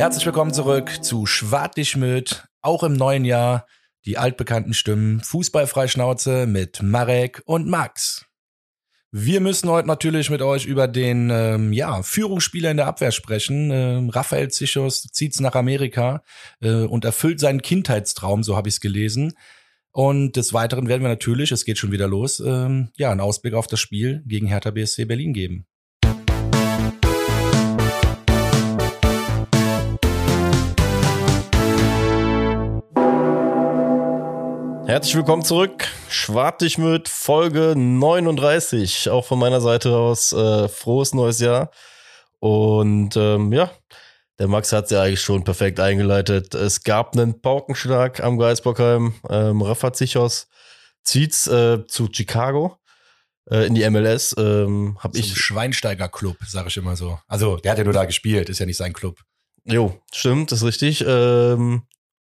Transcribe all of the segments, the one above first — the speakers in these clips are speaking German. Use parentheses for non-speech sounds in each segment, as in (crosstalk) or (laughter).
Herzlich willkommen zurück zu Schwartig auch im neuen Jahr. Die altbekannten Stimmen Fußballfreischnauze mit Marek und Max. Wir müssen heute natürlich mit euch über den ähm, ja, Führungsspieler in der Abwehr sprechen. Ähm, Raphael Zichos zieht's nach Amerika äh, und erfüllt seinen Kindheitstraum, so habe ich es gelesen. Und des Weiteren werden wir natürlich, es geht schon wieder los, ähm, ja, einen Ausblick auf das Spiel gegen Hertha BSC Berlin geben. Herzlich willkommen zurück. Schwartig mit Folge 39. Auch von meiner Seite aus äh, frohes neues Jahr. Und ähm, ja, der Max hat es ja eigentlich schon perfekt eingeleitet. Es gab einen Paukenschlag am Geisbockheim. Ähm, Rafa Zichos zieht's äh, zu Chicago äh, in die MLS. Ähm, hab Zum ich Schweinsteiger Club, sage ich immer so. Also der hat ja nur da gespielt, ist ja nicht sein Club. Jo, stimmt, ist richtig. Ähm,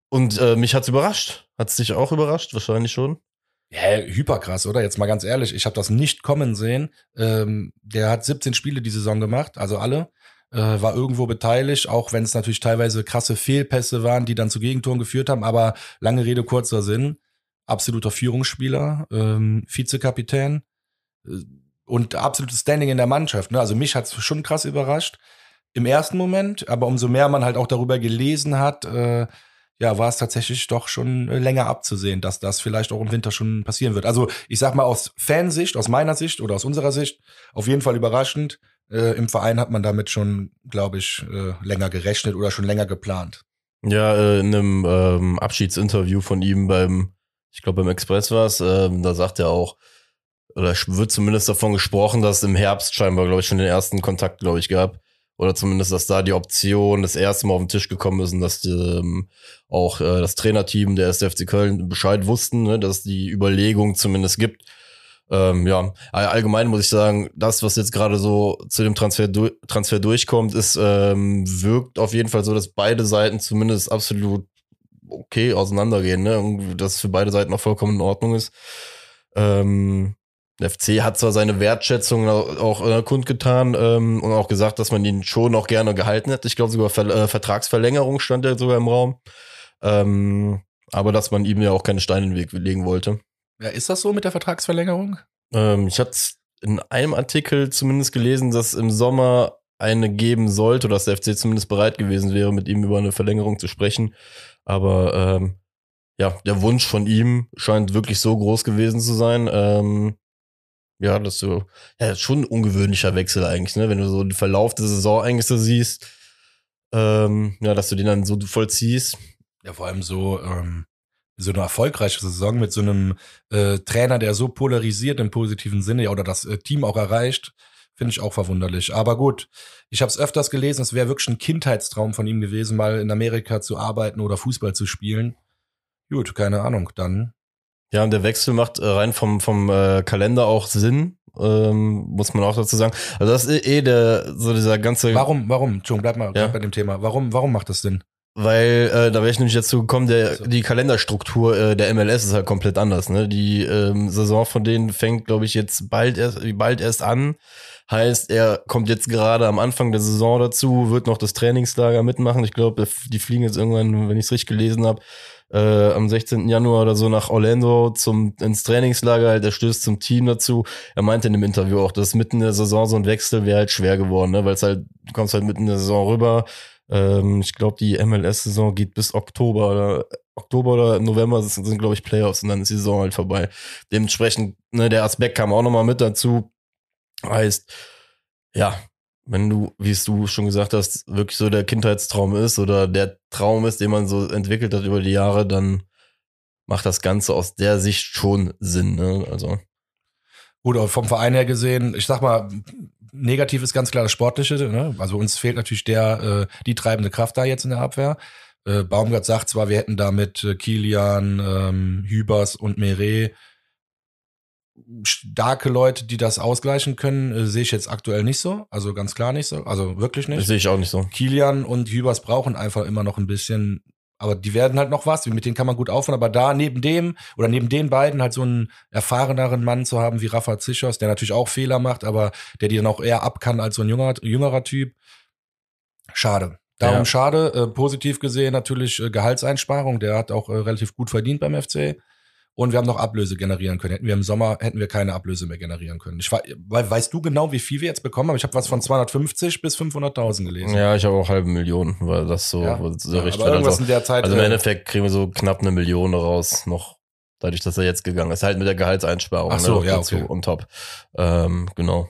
und äh, mich hat's überrascht. Hat's dich auch überrascht? Wahrscheinlich schon. Ja, hyperkrass, oder? Jetzt mal ganz ehrlich, ich habe das nicht kommen sehen. Ähm, der hat 17 Spiele die Saison gemacht, also alle. Äh, war irgendwo beteiligt, auch wenn es natürlich teilweise krasse Fehlpässe waren, die dann zu Gegentoren geführt haben. Aber lange Rede, kurzer Sinn. Absoluter Führungsspieler, ähm, Vizekapitän äh, und absolutes Standing in der Mannschaft. Ne? Also mich hat's schon krass überrascht im ersten Moment, aber umso mehr man halt auch darüber gelesen hat, äh, ja, war es tatsächlich doch schon äh, länger abzusehen, dass das vielleicht auch im Winter schon passieren wird. Also ich sag mal aus Fansicht, aus meiner Sicht oder aus unserer Sicht, auf jeden Fall überraschend. Äh, Im Verein hat man damit schon, glaube ich, äh, länger gerechnet oder schon länger geplant. Ja, äh, in einem ähm, Abschiedsinterview von ihm beim, ich glaube beim Express war es, ähm, da sagt er auch, oder wird zumindest davon gesprochen, dass im Herbst scheinbar, glaube ich, schon den ersten Kontakt, glaube ich, gab oder zumindest, dass da die Option das erste Mal auf den Tisch gekommen ist und dass die, ähm, auch äh, das Trainerteam der SFC Köln Bescheid wussten, ne, dass die Überlegung zumindest gibt. Ähm, ja, allgemein muss ich sagen, das, was jetzt gerade so zu dem Transfer, du Transfer durchkommt, ist, ähm, wirkt auf jeden Fall so, dass beide Seiten zumindest absolut okay auseinandergehen, ne? Dass für beide Seiten auch vollkommen in Ordnung ist. Ähm, der FC hat zwar seine Wertschätzung auch äh, kundgetan ähm, und auch gesagt, dass man ihn schon noch gerne gehalten hätte. Ich glaube sogar Ver äh, Vertragsverlängerung stand ja sogar im Raum. Ähm, aber dass man ihm ja auch keine Steine in den Weg legen wollte. Ja, ist das so mit der Vertragsverlängerung? Ähm, ich hatte in einem Artikel zumindest gelesen, dass im Sommer eine geben sollte, oder dass der FC zumindest bereit gewesen wäre, mit ihm über eine Verlängerung zu sprechen. Aber ähm, ja, der Wunsch von ihm scheint wirklich so groß gewesen zu sein, ähm, ja, das so, ja, schon ein ungewöhnlicher Wechsel eigentlich, ne? Wenn du so den Verlauf der Saison eigentlich so siehst, ähm, ja, dass du den dann so vollziehst. Ja, vor allem so, ähm, so eine erfolgreiche Saison mit so einem äh, Trainer, der so polarisiert im positiven Sinne, ja, oder das äh, Team auch erreicht, finde ich auch verwunderlich. Aber gut, ich habe es öfters gelesen, es wäre wirklich ein Kindheitstraum von ihm gewesen, mal in Amerika zu arbeiten oder Fußball zu spielen. Gut, keine Ahnung, dann ja, und der Wechsel macht äh, rein vom, vom äh, Kalender auch Sinn, ähm, muss man auch dazu sagen. Also das ist eh der, so dieser ganze. Warum, warum, Entschuldigung, bleib mal ja? bei dem Thema. Warum, warum macht das Sinn? Weil, äh, da wäre ich nämlich dazu gekommen, der, also. die Kalenderstruktur äh, der MLS ist halt komplett anders. Ne? Die ähm, Saison von denen fängt, glaube ich, jetzt bald erst, bald erst an. Heißt, er kommt jetzt gerade am Anfang der Saison dazu, wird noch das Trainingslager mitmachen. Ich glaube, die fliegen jetzt irgendwann, wenn ich es richtig gelesen habe, äh, am 16. Januar oder so nach Orlando zum ins Trainingslager, halt, er stößt zum Team dazu. Er meinte in dem Interview auch, dass mitten in der Saison so ein Wechsel wäre halt schwer geworden, ne? weil es halt, du kommst halt mitten in der Saison rüber. Ähm, ich glaube, die MLS-Saison geht bis Oktober oder Oktober oder November sind, sind glaube ich, Playoffs und dann ist die Saison halt vorbei. Dementsprechend, ne, der Aspekt kam auch nochmal mit dazu. Heißt, ja, wenn du, wie es du schon gesagt hast, wirklich so der Kindheitstraum ist oder der Traum ist, den man so entwickelt hat über die Jahre, dann macht das Ganze aus der Sicht schon Sinn. Ne? Also. Gut, vom Verein her gesehen, ich sag mal, negativ ist ganz klar das Sportliche. Ne? Also uns fehlt natürlich der, äh, die treibende Kraft da jetzt in der Abwehr. Äh, Baumgart sagt zwar, wir hätten da mit äh, Kilian, ähm, Hübers und Meret starke Leute, die das ausgleichen können, äh, sehe ich jetzt aktuell nicht so. Also ganz klar nicht so. Also wirklich nicht. Das sehe ich auch nicht so. Kilian und Hübers brauchen einfach immer noch ein bisschen, aber die werden halt noch was. Mit denen kann man gut aufhören. Aber da neben dem oder neben den beiden halt so einen erfahreneren Mann zu haben wie Rafa Zichos, der natürlich auch Fehler macht, aber der die dann auch eher ab kann als so ein junger, jüngerer Typ. Schade. Darum Ja. schade. Äh, positiv gesehen natürlich äh, Gehaltseinsparung. Der hat auch äh, relativ gut verdient beim FC. Und wir haben noch Ablöse generieren können. Hätten wir im Sommer, hätten wir keine Ablöse mehr generieren können. Ich, wei- weil, weißt du genau, wie viel wir jetzt bekommen haben? Ich habe was von 250 bis 500.000 gelesen. Ja, ich habe auch halbe Millionen, weil das so, Ja. so Ja, richtig aber irgendwas also, in der Zeit. also im äh, Endeffekt kriegen wir so knapp eine Million raus, noch dadurch, dass er jetzt gegangen ist. Halt mit der Gehaltseinsparung. Ach so, noch ja, dazu okay. On top. Ähm, genau.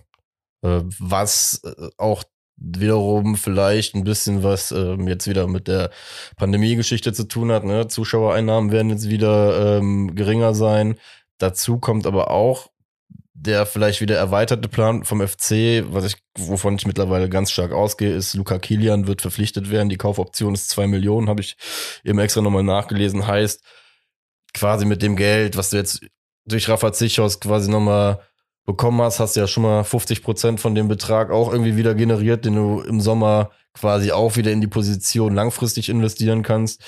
Äh, was äh, auch wiederum vielleicht ein bisschen was ähm, jetzt wieder mit der Pandemie-Geschichte zu tun hat. Ne? Zuschauereinnahmen werden jetzt wieder ähm, geringer sein. Dazu kommt aber auch der vielleicht wieder erweiterte Plan vom FC, was ich, wovon ich mittlerweile ganz stark ausgehe, ist, Luca Kilian wird verpflichtet werden. Die Kaufoption ist zwei Millionen, habe ich eben extra nochmal nachgelesen. Heißt, quasi mit dem Geld, was du jetzt durch Rafa Zichos quasi nochmal bekommen hast, hast du ja schon mal 50 Prozent von dem Betrag auch irgendwie wieder generiert, den du im Sommer quasi auch wieder in die Position langfristig investieren kannst.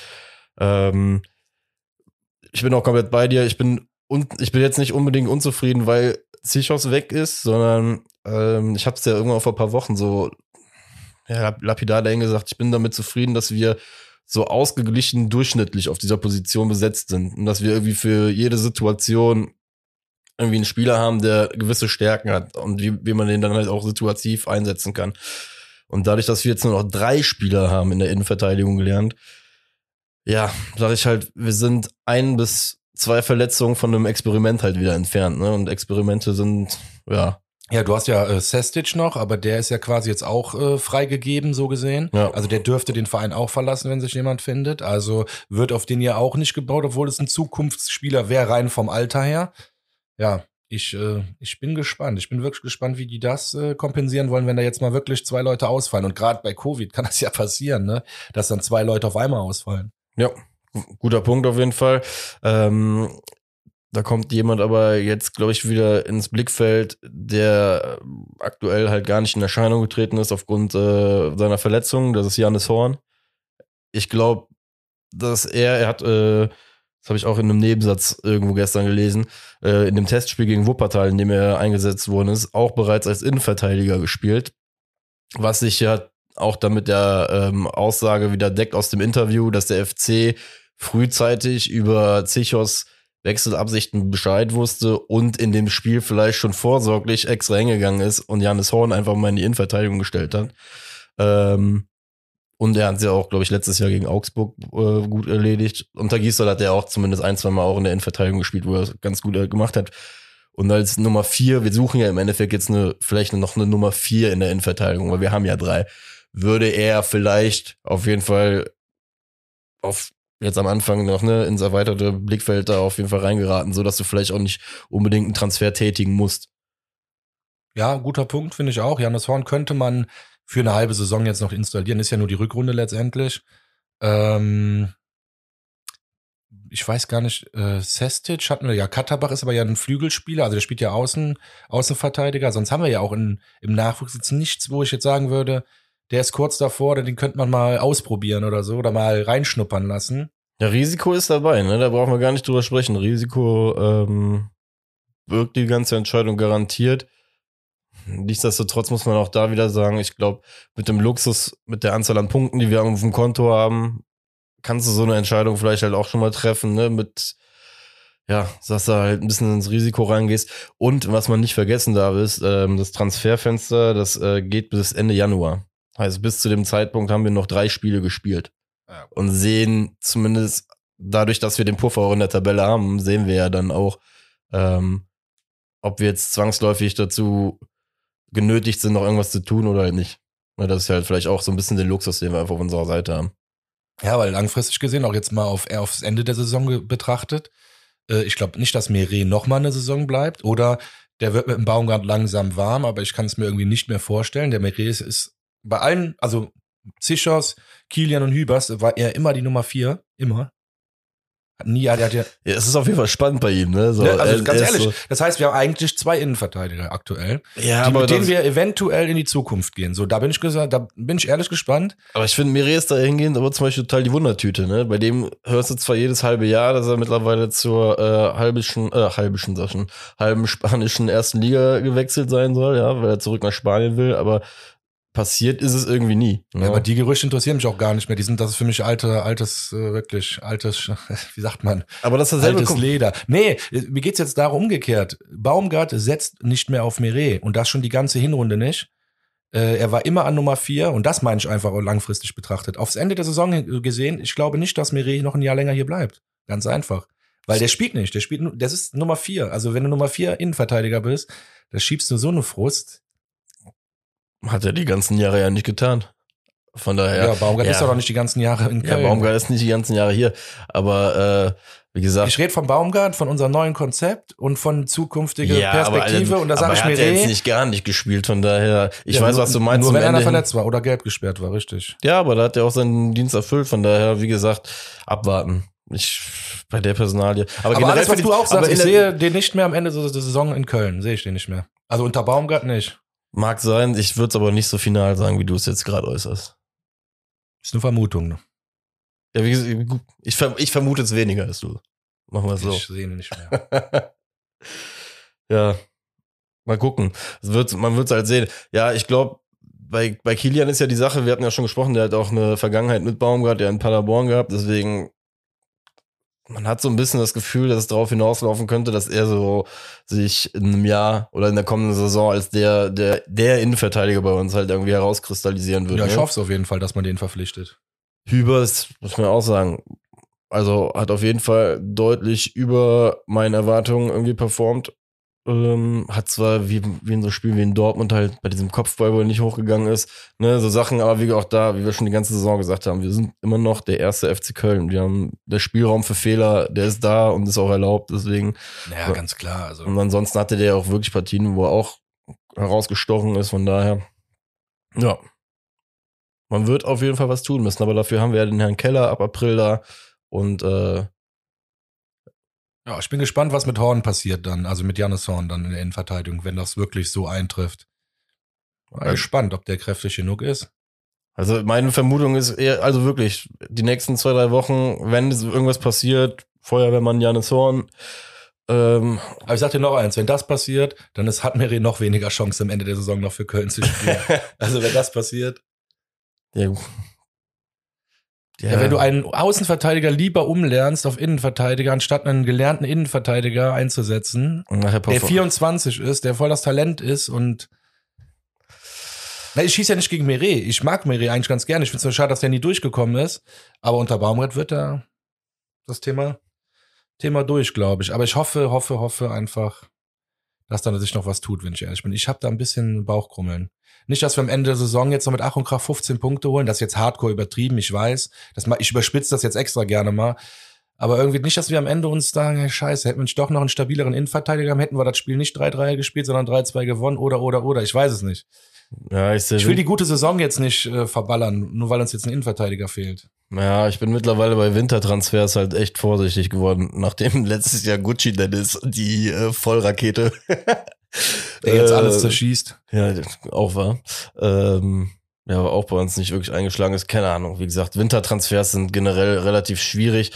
Ähm, ich bin auch komplett bei dir. Ich bin ich bin jetzt nicht unbedingt unzufrieden, weil Zichos weg ist, sondern ähm, ich habe es ja irgendwann vor ein paar Wochen so ja, lapidar dahin gesagt, ich bin damit zufrieden, dass wir so ausgeglichen durchschnittlich auf dieser Position besetzt sind und dass wir irgendwie für jede Situation irgendwie einen Spieler haben, der gewisse Stärken hat und wie, wie man den dann halt auch situativ einsetzen kann. Und dadurch, dass wir jetzt nur noch drei Spieler haben in der Innenverteidigung gelernt, ja, sage ich halt, wir sind ein bis zwei Verletzungen von einem Experiment halt wieder entfernt. Ne? Und Experimente sind, ja, Ja, du hast ja äh, Sestic noch, aber der ist ja quasi jetzt auch äh, freigegeben, so gesehen. Ja. Also der dürfte den Verein auch verlassen, wenn sich jemand findet. Also wird auf den ja auch nicht gebaut, obwohl es ein Zukunftsspieler wäre, rein vom Alter her. Ja, ich, äh, ich bin gespannt. Ich bin wirklich gespannt, wie die das äh, kompensieren wollen, wenn da jetzt mal wirklich zwei Leute ausfallen. Und gerade bei Covid (laughs) kann das ja passieren, ne? Dass dann zwei Leute auf einmal ausfallen. Ja, gu- guter Punkt auf jeden Fall. Ähm, da kommt jemand aber jetzt, glaube ich, wieder ins Blickfeld, der äh, aktuell halt gar nicht in Erscheinung getreten ist aufgrund äh, seiner Verletzung. Das ist Janis Horn. Ich glaube, dass er, er hat, äh, das habe ich auch in einem Nebensatz irgendwo gestern gelesen, äh, in dem Testspiel gegen Wuppertal, in dem er eingesetzt worden ist, auch bereits als Innenverteidiger gespielt. Was sich ja auch damit der ähm, Aussage wieder deckt aus dem Interview, dass der FC frühzeitig über Zichos Wechselabsichten Bescheid wusste und in dem Spiel vielleicht schon vorsorglich extra hingegangen ist und Janis Horn einfach mal in die Innenverteidigung gestellt hat. Ähm, und er hat sie auch, glaube ich, letztes Jahr gegen Augsburg äh, gut erledigt. Unter Gisdol hat er auch zumindest ein, zwei Mal auch in der Innenverteidigung gespielt, wo er es ganz gut äh, gemacht hat. Und als Nummer vier, wir suchen ja im Endeffekt jetzt eine, vielleicht noch eine Nummer vier in der Innenverteidigung, weil wir haben ja drei, würde er vielleicht auf jeden Fall auf jetzt am Anfang noch ne, ins erweiterte Blickfeld da auf jeden Fall reingeraten, so dass du vielleicht auch nicht unbedingt einen Transfer tätigen musst. Ja, guter Punkt, finde ich auch. Janis Horn könnte man für eine halbe Saison jetzt noch installieren. Ist ja nur die Rückrunde letztendlich. Ähm, ich weiß gar nicht, äh, Sestic hatten wir ja. Katterbach ist aber ja ein Flügelspieler, also der spielt ja Außen, Außenverteidiger. Sonst haben wir ja auch in, im Nachwuchs jetzt nichts, wo ich jetzt sagen würde, der ist kurz davor, den könnte man mal ausprobieren oder so, oder mal reinschnuppern lassen. Ja, Risiko ist dabei, ne? Da brauchen wir gar nicht drüber sprechen. Risiko ähm, wirkt die ganze Entscheidung garantiert. Nichtsdestotrotz muss man auch da wieder sagen, ich glaube, mit dem Luxus, mit der Anzahl an Punkten, die wir auf dem Konto haben, kannst du so eine Entscheidung vielleicht halt auch schon mal treffen, ne? Mit, ja, dass du halt ein bisschen ins Risiko reingehst. Und was man nicht vergessen darf, ist, ähm, das Transferfenster, das äh, geht bis Ende Januar. Heißt, bis zu dem Zeitpunkt haben wir noch drei Spiele gespielt. Ja. Und sehen zumindest dadurch, dass wir den Puffer auch in der Tabelle haben, sehen wir ja dann auch, ähm, ob wir jetzt zwangsläufig dazu genötigt sind, noch irgendwas zu tun oder halt nicht. Das ist halt vielleicht auch so ein bisschen der Luxus, den wir einfach auf unserer Seite haben. Ja, weil langfristig gesehen, auch jetzt mal auf, eher aufs Ende der Saison betrachtet, äh, ich glaube nicht, dass Meret noch mal eine Saison bleibt oder der wird mit dem Baumgart langsam warm, aber ich kann es mir irgendwie nicht mehr vorstellen. Der Meret ist, ist bei allen, also Zichos, Kilian und Hübers war er immer die Nummer vier, immer. Hat nie, er hat ja, es ist auf jeden Fall spannend bei ihm, ne? So, ne, also ganz ehrlich, das heißt, wir haben eigentlich zwei Innenverteidiger aktuell, So, ja, die, aber, mit denen wir eventuell in die Zukunft gehen. So, da bin ich gesagt, da bin ich ehrlich gespannt. aber ich finde, Mire ist da hingehend aber zum Beispiel total die Wundertüte, ne? Bei dem hörst du zwar jedes halbe Jahr, dass er mittlerweile zur äh, halbischen, äh, halbischen Sachen, halben spanischen ersten Liga gewechselt sein soll, ja, weil er zurück nach Spanien will, aber passiert ist es irgendwie nie. Ja, aber die Gerüchte interessieren mich auch gar nicht mehr. Die sind, das ist für mich alte, altes, äh, wirklich, altes, (laughs) wie sagt man, aber das ist altes Leder. Nee, äh, mir geht's jetzt darum umgekehrt. Baumgart setzt nicht mehr auf Meret und das schon die ganze Hinrunde nicht. Äh, er war immer an Nummer vier und das meine ich einfach auch langfristig betrachtet. Aufs Ende der Saison hin- gesehen, ich glaube nicht, dass Meret noch ein Jahr länger hier bleibt. Ganz einfach. Weil der spielt nicht. Der spielt, nur- das ist Nummer vier. Also wenn du Nummer vier Innenverteidiger bist, da schiebst du so eine Frust. Hat er die ganzen Jahre ja nicht getan. Von daher. Ja, Baumgart ja. ist doch noch nicht die ganzen Jahre in Ja, Köln. Baumgart ist nicht die ganzen Jahre hier. Aber äh, wie gesagt. Ich rede von Baumgart, von unserem neuen Konzept und von zukünftige Perspektive. aber, und da sage ich er mir, hat ja jetzt nicht gar nicht gespielt, von daher. Ich Ja, weiß, nur, was du meinst. Nur wenn einer Ende hin. verletzt war oder gelb gesperrt war, richtig. Ja, aber da hat er auch seinen Dienst erfüllt, von daher, wie gesagt, abwarten. Ich bei der Personalie. Aber, Aber, alles, was du auch sagst, ich sehe den nicht mehr am Ende der Saison in Köln. Sehe ich den nicht mehr. Also unter Baumgart nicht. Mag sein, ich würde es aber nicht so final sagen, wie du es jetzt gerade äußerst. Ist eine Vermutung. Ne? Ja, wie gesagt, ich, ich vermute es weniger als du. Machen wir es so. Ich sehe ihn nicht mehr. (laughs) ja. Mal gucken. Wird, man wird es halt sehen. Ja, ich glaube, bei, bei Kilian ist ja die Sache, wir hatten ja schon gesprochen, der hat auch eine Vergangenheit mit Baumgart, der in Paderborn gehabt, deswegen, man hat so ein bisschen das Gefühl, dass es darauf hinauslaufen könnte, dass er so sich in einem Jahr oder in der kommenden Saison als der, der, der Innenverteidiger bei uns halt irgendwie herauskristallisieren würde. ja, ich ne? hoffe es auf jeden Fall, dass man den verpflichtet. Hübers, muss man auch sagen, also hat auf jeden Fall deutlich über meinen Erwartungen irgendwie performt. Ähm, hat zwar wie, wie in so Spielen wie in Dortmund halt bei diesem Kopfball wohl nicht hochgegangen ist, ne, so Sachen, aber wie auch da, wie wir schon die ganze Saison gesagt haben, wir sind immer noch der erste FC Köln. Wir haben der Spielraum für Fehler, der ist da und ist auch erlaubt, deswegen. Naja, ganz klar. Also. Und ansonsten hatte der auch wirklich Partien, wo er auch herausgestochen ist, von daher. Ja. Man wird auf jeden Fall was tun müssen, aber dafür haben wir ja den Herrn Keller ab April da und äh, Ja, ich bin gespannt, was mit Horn passiert dann, also mit Jannis Horn dann in der Innenverteidigung, wenn das wirklich so eintrifft. Mal Ja. gespannt, ob der kräftig genug ist. also meine Vermutung ist eher, also wirklich, die nächsten zwei, drei Wochen, wenn irgendwas passiert, Feuerwehrmann Janis Horn, ähm, Aber ich sag dir noch eins, wenn das passiert, dann ist, hat Meret noch weniger Chance am Ende der Saison noch für Köln zu spielen. (laughs) also wenn das passiert. ja, Ja. wenn du einen Außenverteidiger lieber umlernst auf Innenverteidiger, anstatt einen gelernten Innenverteidiger einzusetzen, der perform- 24 ist, der voll das Talent ist und na, ich schieße ja nicht gegen Meret. Ich mag Meret eigentlich ganz gerne. Ich finde es nur schade, dass der nie durchgekommen ist. Aber unter Baumgart wird da das Thema, Thema durch, glaube ich. Aber ich hoffe, hoffe, hoffe einfach, dass da sich noch was tut, wenn ich ehrlich bin. Ich habe da ein bisschen Bauchkrummeln. Nicht, dass wir am Ende der Saison jetzt noch mit Ach und Krach 15 Punkte holen. Das ist jetzt hardcore übertrieben, ich weiß. Das, ich überspitze das jetzt extra gerne mal. Aber irgendwie nicht, dass wir am Ende uns sagen, hey, scheiße, hätten wir nicht doch noch einen stabileren Innenverteidiger haben, hätten wir das Spiel nicht 3-3 gespielt, sondern 3-2 gewonnen oder, oder, oder. Ich weiß es nicht. ja, ich, Ich will die gute Saison jetzt nicht äh, verballern, nur weil uns jetzt ein Innenverteidiger fehlt. Ja, ich bin mittlerweile bei Wintertransfers halt echt vorsichtig geworden, nachdem (laughs) letztes Jahr Gucci Dennis die äh, Vollrakete Der jetzt äh, alles zerschießt. Ja, auch war. Ähm, ja, aber auch bei uns nicht wirklich eingeschlagen ist. Keine Ahnung. Wie gesagt, Wintertransfers sind generell relativ schwierig.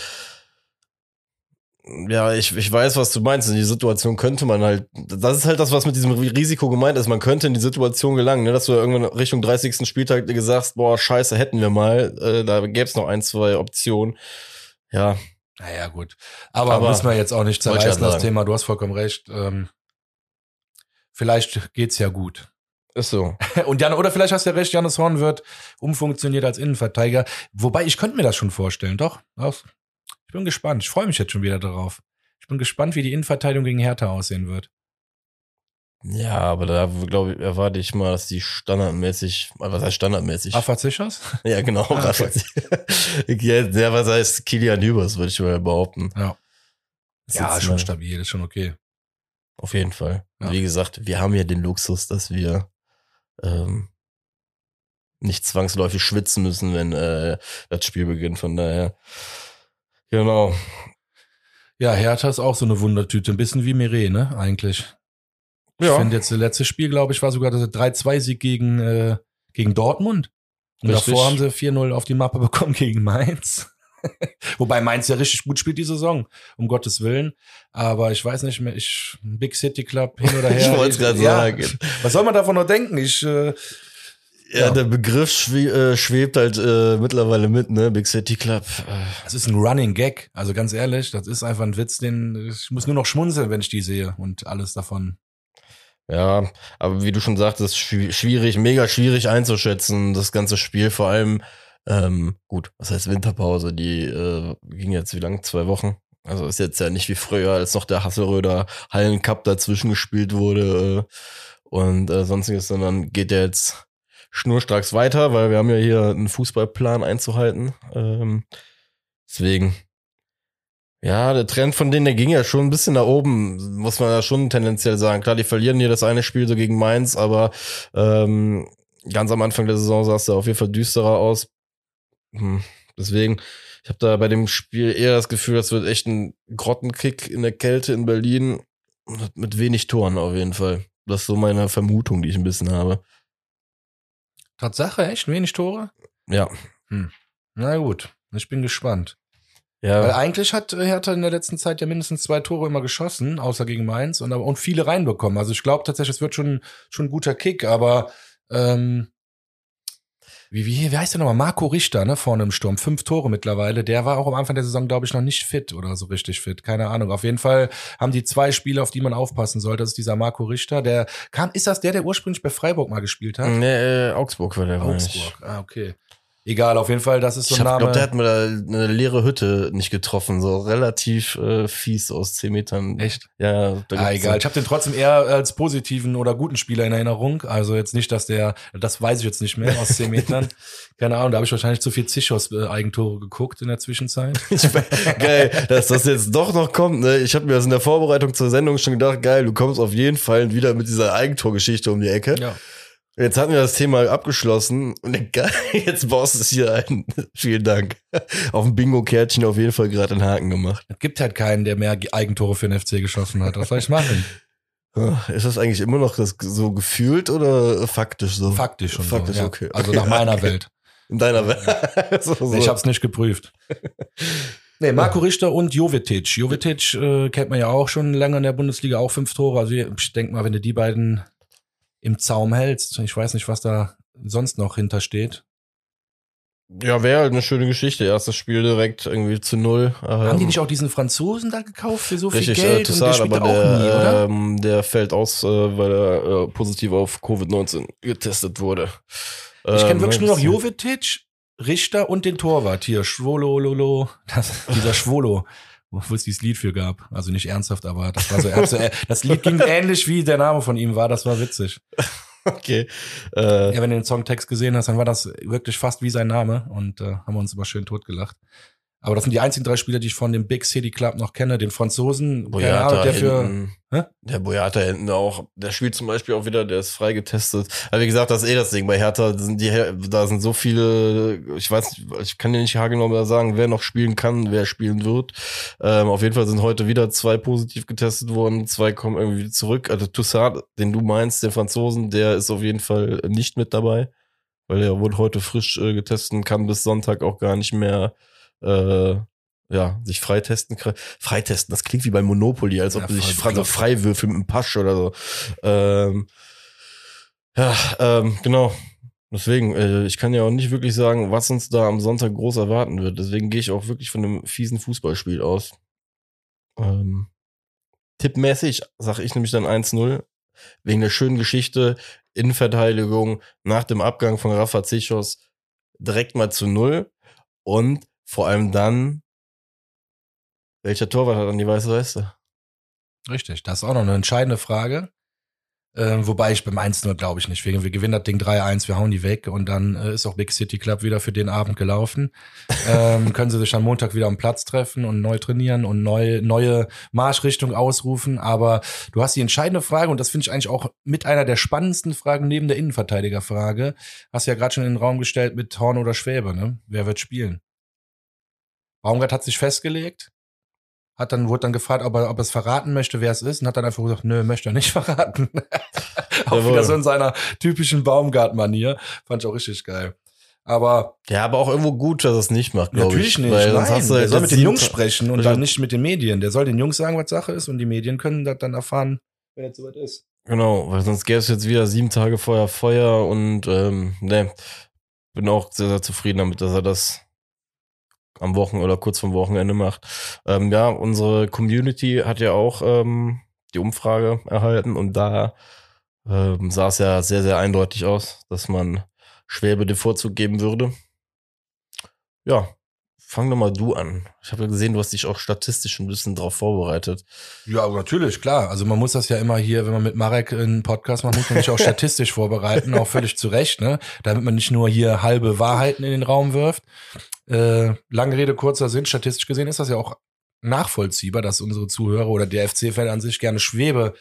Ja, ich, ich weiß, was du meinst. In die Situation könnte man halt, das ist halt das, was mit diesem Risiko gemeint ist. Man könnte in die Situation gelangen, ne, dass du irgendwann Richtung 30. Spieltag dir sagst, boah, scheiße, hätten wir mal. Äh, da gäbe es noch ein, zwei Optionen. Ja, Naja, gut. Aber, Aber- müssen wir jetzt auch nicht zerreißen, das. Thema. Du hast vollkommen recht. Ähm, vielleicht geht's ja gut. ist so. (laughs) Und Jan, oder vielleicht hast du ja recht, Janis Horn wird umfunktioniert als Innenverteidiger. Wobei, ich könnte mir das schon vorstellen, doch. Ich bin gespannt. Ich freue mich jetzt schon wieder darauf. Ich bin gespannt, wie die Innenverteidigung gegen Hertha aussehen wird. Ja, aber da glaube ich, erwarte ich mal, dass die standardmäßig, was heißt standardmäßig? Rafa Zichers? (laughs) Ja, genau. (laughs) Ah, okay. ja, was heißt Kilian Hübers, würde ich mal behaupten. Ja. Das Ja, schon mal- stabil, ist schon okay. Auf jeden Fall. Ja. Wie gesagt, wir haben ja den Luxus, dass wir ähm, nicht zwangsläufig schwitzen müssen, wenn äh, das Spiel beginnt. Von daher, genau. Ja, Hertha ist auch so eine Wundertüte. Ein bisschen wie Meret, ne, eigentlich. Ich Ja. finde jetzt das letzte Spiel, glaube ich, war sogar der 3-2-Sieg gegen, äh, gegen Dortmund. Und Richtig. davor haben sie 4-0 auf die Mappe (laughs) bekommen gegen Mainz. (laughs) Wobei Mainz ja richtig gut spielt die Saison, um Gottes Willen. Aber ich weiß nicht mehr, ich, Big City Club hin oder (laughs) her. Ich wollte es gerade Ja, sagen. Was soll man davon noch denken? Ich, äh, Ja, ja, der Begriff äh, schwebt halt äh, mittlerweile mit, ne? Big City Club. Das ist ein Running Gag. Also ganz ehrlich, das ist einfach ein Witz, den ich muss nur noch schmunzeln, wenn ich die sehe und alles davon. Ja, aber wie du schon sagtest, schwierig, mega schwierig einzuschätzen, das ganze Spiel. Vor allem, ähm, gut, was heißt Winterpause? Die äh, ging jetzt wie lang? Zwei Wochen. Also ist jetzt ja nicht wie früher, als noch der Hasselröder Hallencup dazwischen gespielt wurde äh, und äh, sonstiges, sondern geht ja jetzt schnurstracks weiter, weil wir haben ja hier einen Fußballplan einzuhalten. Ähm, deswegen, ja, der Trend von denen, der ging ja schon ein bisschen nach oben, muss man ja schon tendenziell sagen. Klar, die verlieren hier das eine Spiel so gegen Mainz, aber ähm, ganz am Anfang der Saison sah es da auf jeden Fall düsterer aus. Hm, deswegen, ich habe da bei dem Spiel eher das Gefühl, das wird echt ein Grottenkick in der Kälte in Berlin mit wenig Toren auf jeden Fall. Das ist so meine Vermutung, die ich ein bisschen habe. Tatsache, echt? Wenig Tore? Ja. Hm. Na gut, ich bin gespannt. Ja. Weil eigentlich hat Hertha in der letzten Zeit ja mindestens zwei Tore immer geschossen, außer gegen Mainz, und, und viele reinbekommen. Also ich glaube tatsächlich, es wird schon, schon ein guter Kick, aber ähm, wie, wie, wie heißt der nochmal? Marco Richter, ne, vorne im Sturm. Fünf Tore mittlerweile. Der war auch am Anfang der Saison, glaube ich, noch nicht fit oder so richtig fit. Keine Ahnung. Auf jeden Fall haben die zwei Spiele, auf die man aufpassen soll. Das ist dieser Marco Richter. Der kam, ist das der, der ursprünglich bei Freiburg mal gespielt hat? Nee, äh, Augsburg war der. Augsburg. Ah, okay. Egal, auf jeden Fall, das ist so ein ich Name. Ich glaube, der hat mir da eine leere Hütte nicht getroffen, so relativ äh, fies aus 10 Metern. Echt? Ja. Da ah, egal. Ich habe den trotzdem eher als positiven oder guten Spieler in Erinnerung. Also jetzt nicht, dass der, das weiß ich jetzt nicht mehr aus 10 (laughs) Metern. Keine Ahnung, da habe ich wahrscheinlich zu viel Zichos-Eigentore geguckt in der Zwischenzeit. (laughs) geil, dass das jetzt doch noch kommt. Ne? Ich habe mir das in der Vorbereitung zur Sendung schon gedacht, geil, du kommst auf jeden Fall wieder mit dieser Eigentorgeschichte um die Ecke. Ja. Jetzt hatten wir das Thema abgeschlossen und (laughs) jetzt baust du es hier ein. (laughs) Vielen Dank. Auf dem Bingo-Kärtchen auf jeden Fall gerade einen Haken gemacht. Es gibt halt keinen, der mehr Eigentore für den FC geschossen hat. Was soll ich machen? (laughs) Ist das eigentlich immer noch das so gefühlt oder faktisch so? Faktisch schon. Faktisch, so, ja. okay. Also nach meiner okay. Welt. In deiner Welt. so, so. Ich hab's nicht geprüft. Nee, Marco Richter und Jovetic. Jovetic äh, kennt man ja auch schon länger in der Bundesliga, auch fünf Tore. Also ich denke mal, wenn du die beiden im Zaum hältst. Ich weiß nicht, was da sonst noch hintersteht. Ja, wäre halt eine schöne Geschichte. Erstes Spiel direkt irgendwie zu null. Haben die nicht auch diesen Franzosen da gekauft für so richtig, viel Geld? Äh, Toussaint, und der aber der, nie, oder? Ähm, der fällt aus, äh, weil er äh, positiv auf Covid-19 getestet wurde. Ich kenne ähm, wirklich nur noch Jovetic, Richter und den Torwart hier. Schwolo, das, dieser Schwolo wo es dieses Lied für gab. Also nicht ernsthaft, aber das war so, also, das Lied ging ähnlich wie der Name von ihm war, das war witzig. (laughs) Okay. Äh, ja, wenn du den Songtext gesehen hast, dann war das wirklich fast wie sein Name und äh, haben wir uns immer schön totgelacht. Aber das sind die einzigen drei Spieler, die ich von dem Big City Club noch kenne. Den Franzosen, Boyata der für. Hinten, der Boyata hinten auch. Der spielt zum Beispiel auch wieder, der ist freigetestet. Aber wie gesagt, das ist eh das Ding. Bei Hertha sind die, da sind so viele, ich weiß, ich kann dir nicht haargenau sagen, wer noch spielen kann, wer spielen wird. Ähm, auf jeden Fall sind heute wieder zwei positiv getestet worden. Zwei kommen irgendwie zurück. Also Toussaint, den du meinst, den Franzosen, der ist auf jeden Fall nicht mit dabei. Weil er wurde heute frisch äh, getestet und kann bis Sonntag auch gar nicht mehr äh, ja, sich freitesten. Freitesten, das klingt wie bei Monopoly, als ob ja, du dich frei, so frei würfeln mit einem Pasch oder so. Ähm, ja, ähm, genau. Deswegen, äh, ich kann ja auch nicht wirklich sagen, was uns da am Sonntag groß erwarten wird. Deswegen gehe ich auch wirklich von einem fiesen Fußballspiel aus. Ähm, tippmäßig sage ich nämlich dann 1-0. Wegen der schönen Geschichte, Innenverteidigung, nach dem Abgang von Rafa Zichos direkt mal zu null. Und vor allem dann, welcher Torwart hat dann die weiße Weste? Richtig, das ist auch noch eine entscheidende Frage. Ähm, wobei ich beim 1-0 glaube ich nicht. Wir, wir gewinnen das Ding 3-1, wir hauen die weg und dann äh, ist auch Big City Club wieder für den Abend gelaufen. ähm, (laughs) können sie sich am Montag wieder am Platz treffen und neu trainieren und neu, neue Marschrichtung ausrufen. Aber du hast die entscheidende Frage und das finde ich eigentlich auch mit einer der spannendsten Fragen neben der Innenverteidigerfrage. Hast du ja gerade schon in den Raum gestellt mit Horn oder Schwäbe, ne? Wer wird spielen? Baumgart hat sich festgelegt, hat dann, wurde dann gefragt, ob er, ob er es verraten möchte, wer es ist, und hat dann einfach gesagt, nö, möchte er nicht (laughs) verraten. (laughs) auch Jawohl. wieder so in seiner typischen Baumgart-Manier. Fand ich auch richtig geil. Aber. Ja, aber auch irgendwo gut, dass er es nicht macht, glaube ich. Natürlich nicht. Weil Nein, der soll mit den Jungs sprechen und dann nicht mit den Medien. Der soll den Jungs sagen, was Sache ist und die Medien können das dann erfahren, wenn es soweit ist. Genau, weil sonst gäbe es jetzt wieder sieben Tage vorher Feuer und ähm, ne, bin auch sehr, sehr zufrieden damit, dass er das am Wochen oder kurz vom Wochenende macht. Ähm, ja, unsere Community hat ja auch ähm, die Umfrage erhalten und da ähm, sah es ja sehr, sehr eindeutig aus, dass man Schwäbe den Vorzug geben würde. Ja, fang doch mal du an. Ich habe ja gesehen, du hast dich auch statistisch ein bisschen drauf vorbereitet. Ja, natürlich, klar. Also man muss das ja immer hier, wenn man mit Marek einen Podcast macht, muss man sich auch (laughs) statistisch vorbereiten, auch völlig zu Recht, ne? Damit man nicht nur hier halbe Wahrheiten in den Raum wirft. Äh, lange Rede, kurzer Sinn, statistisch gesehen ist das ja auch nachvollziehbar, dass unsere Zuhörer oder der FC-Fan an sich gerne Schwebe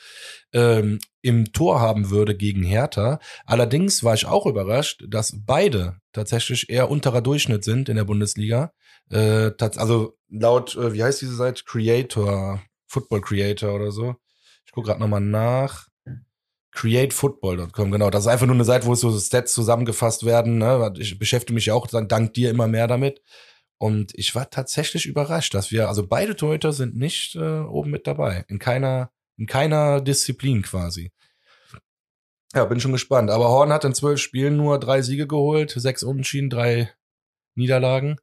ähm, im Tor haben würde gegen Hertha. Allerdings war ich auch überrascht, dass beide tatsächlich eher unterer Durchschnitt sind in der Bundesliga. Äh, also laut, äh, wie heißt diese Seite? Creator, Football Creator oder so. Ich gucke gerade nochmal nach. CreateFootball.com, genau. Das ist einfach nur eine Seite, wo so Stats zusammengefasst werden. Ne? Ich beschäftige mich ja auch dank dir immer mehr damit. Und ich war tatsächlich überrascht, dass wir, also beide Torhüter sind nicht äh, oben mit dabei. In keiner, in keiner Disziplin quasi. Ja, bin schon gespannt. Aber Horn hat in zwölf Spielen nur drei Siege geholt, sechs Unentschieden, drei Niederlagen.